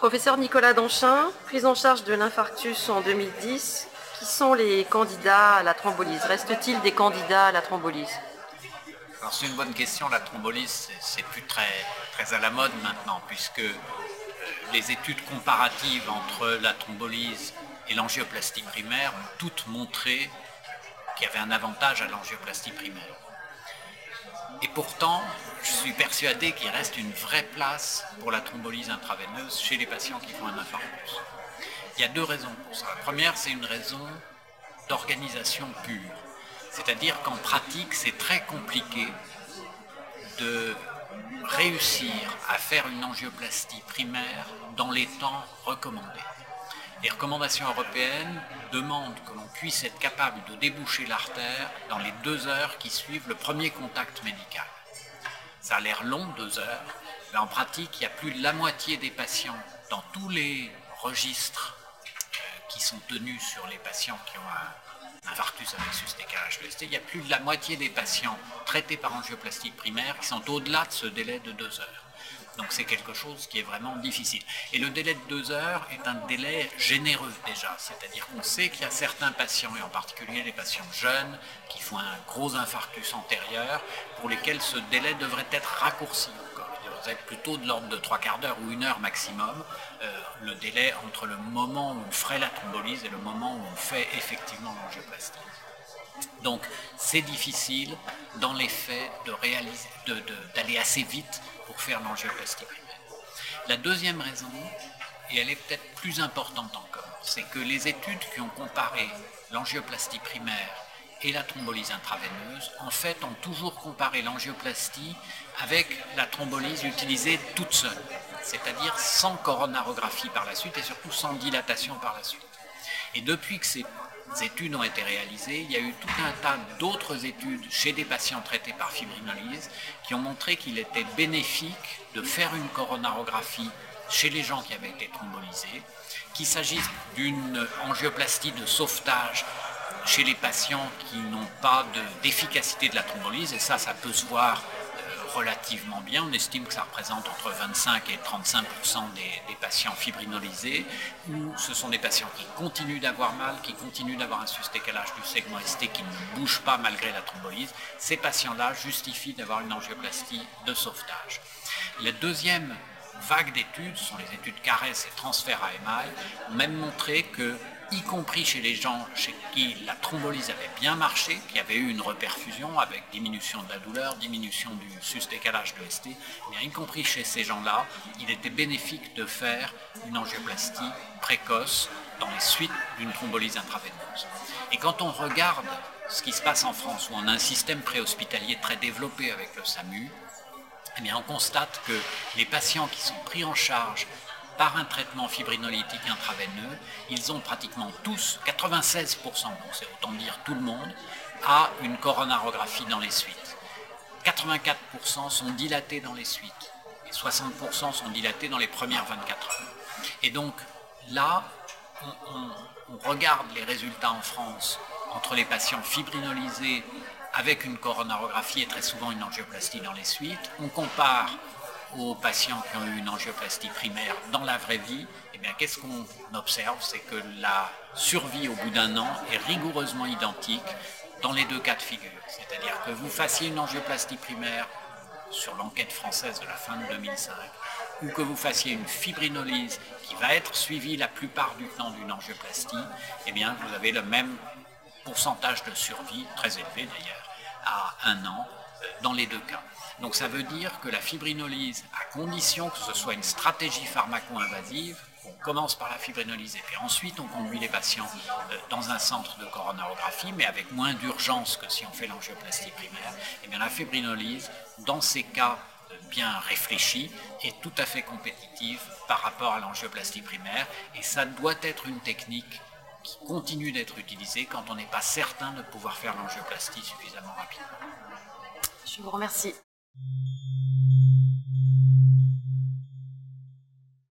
Professeur Nicolas Donchin, prise en charge de l'infarctus en 2010, qui sont les candidats à la thrombolyse? Reste-t-il des candidats à la thrombolyse? C'est une bonne question. La thrombolyse, c'est plus très, très à la mode maintenant, puisque euh, les études comparatives entre la thrombolyse et l'angioplastie primaire ont toutes montré qu'il y avait un avantage à l'angioplastie primaire. Et pourtant, je suis persuadé qu'il reste une vraie place pour la thrombolyse intraveineuse chez les patients qui font un infarctus. Il y a deux raisons pour ça. La première, c'est une raison d'organisation pure. C'est-à-dire qu'en pratique, c'est très compliqué de réussir à faire une angioplastie primaire dans les temps recommandés. Les recommandations européennes demandent que l'on puisse être capable de déboucher l'artère dans les deux heures qui suivent le premier contact médical. Ça a l'air long, deux heures, mais en pratique, il y a plus de la moitié des patients dans tous les registres euh, qui sont tenus sur les patients qui ont un infarctus avec sustécalage de il y a plus de la moitié des patients traités par angioplastie primaire qui sont au-delà de ce délai de deux heures. Donc c'est quelque chose qui est vraiment difficile. Et le délai de deux heures est un délai généreux déjà, c'est-à-dire qu'on sait qu'il y a certains patients, et en particulier les patients jeunes, qui font un gros infarctus antérieur, pour lesquels ce délai devrait être raccourci être plutôt de l'ordre de trois quarts d'heure ou une heure maximum, euh, le délai entre le moment où on ferait la thrombolyse et le moment où on fait effectivement l'angioplastie. Donc c'est difficile dans les faits d'aller assez vite faire l'angioplastie primaire. La deuxième raison, et elle est peut-être plus importante encore, c'est que les études qui ont comparé l'angioplastie primaire et la thrombolyse intraveineuse, en fait, ont toujours comparé l'angioplastie avec la thrombolyse utilisée toute seule, c'est-à-dire sans coronarographie par la suite et surtout sans dilatation par la suite. Et depuis que ces études ont été réalisées, il y a eu tout un tas d'autres études chez des patients traités par fibrinolyse qui ont montré qu'il était bénéfique de faire une coronarographie chez les gens qui avaient été thrombolisés, qu'il s'agisse d'une angioplastie de sauvetage chez les patients qui n'ont pas d'efficacité de, la thrombolyse, et ça, ça peut se voir relativement bien. On estime que ça représente entre 25 et 35% des, patients fibrinolisés, ou ce sont des patients qui continuent d'avoir mal, qui continuent d'avoir un sustécalage du segment ST qui ne bouge pas malgré la thrombolyse. Ces patients-là justifient d'avoir une angioplastie de sauvetage. La deuxième vague d'études, ce sont les études CARES et transfert à émail, ont même montré que y compris chez les gens chez qui la thrombolyse avait bien marché, qui avait eu une reperfusion avec diminution de la douleur, diminution du sustécalage de ST, y compris chez ces gens-là, il était bénéfique de faire une angioplastie précoce dans les suites d'une thrombolyse intraveineuse. Et quand on regarde ce qui se passe en France, où on a un système préhospitalier très développé avec le SAMU, eh on constate que les patients qui sont pris en charge par un traitement fibrinolytique intraveineux, ils ont pratiquement tous, 96%, donc c'est autant dire tout le monde, a une coronarographie dans les suites. 84% sont dilatés dans les suites et 60% sont dilatés dans les premières 24 heures. Et donc là, on, regarde les résultats en France entre les patients fibrinolisés avec une coronarographie et très souvent une angioplastie dans les suites. On compare aux patients qui ont eu une angioplastie primaire dans la vraie vie, eh bien, qu'est-ce qu'on observe? C'est que la survie au bout d'un an est rigoureusement identique dans les deux cas de figure. C'est-à-dire que vous fassiez une angioplastie primaire sur l'enquête française de la fin de 2005, ou que vous fassiez une fibrinolyse qui va être suivie la plupart du temps d'une angioplastie, eh bien, vous avez le même pourcentage de survie, très élevé d'ailleurs, à un an dans les deux cas. Donc ça veut dire que la fibrinolyse, à condition que ce soit une stratégie pharmaco-invasive, on commence par la fibrinolyse et puis ensuite on conduit les patients euh, dans un centre de coronarographie, mais avec moins d'urgence que si on fait l'angioplastie primaire, et eh bien la fibrinolyse, dans ces cas euh, bien réfléchis, est tout à fait compétitive par rapport à l'angioplastie primaire, et ça doit être une technique qui continue d'être utilisée quand on n'est pas certain de pouvoir faire l'angioplastie suffisamment rapidement. Je vous remercie.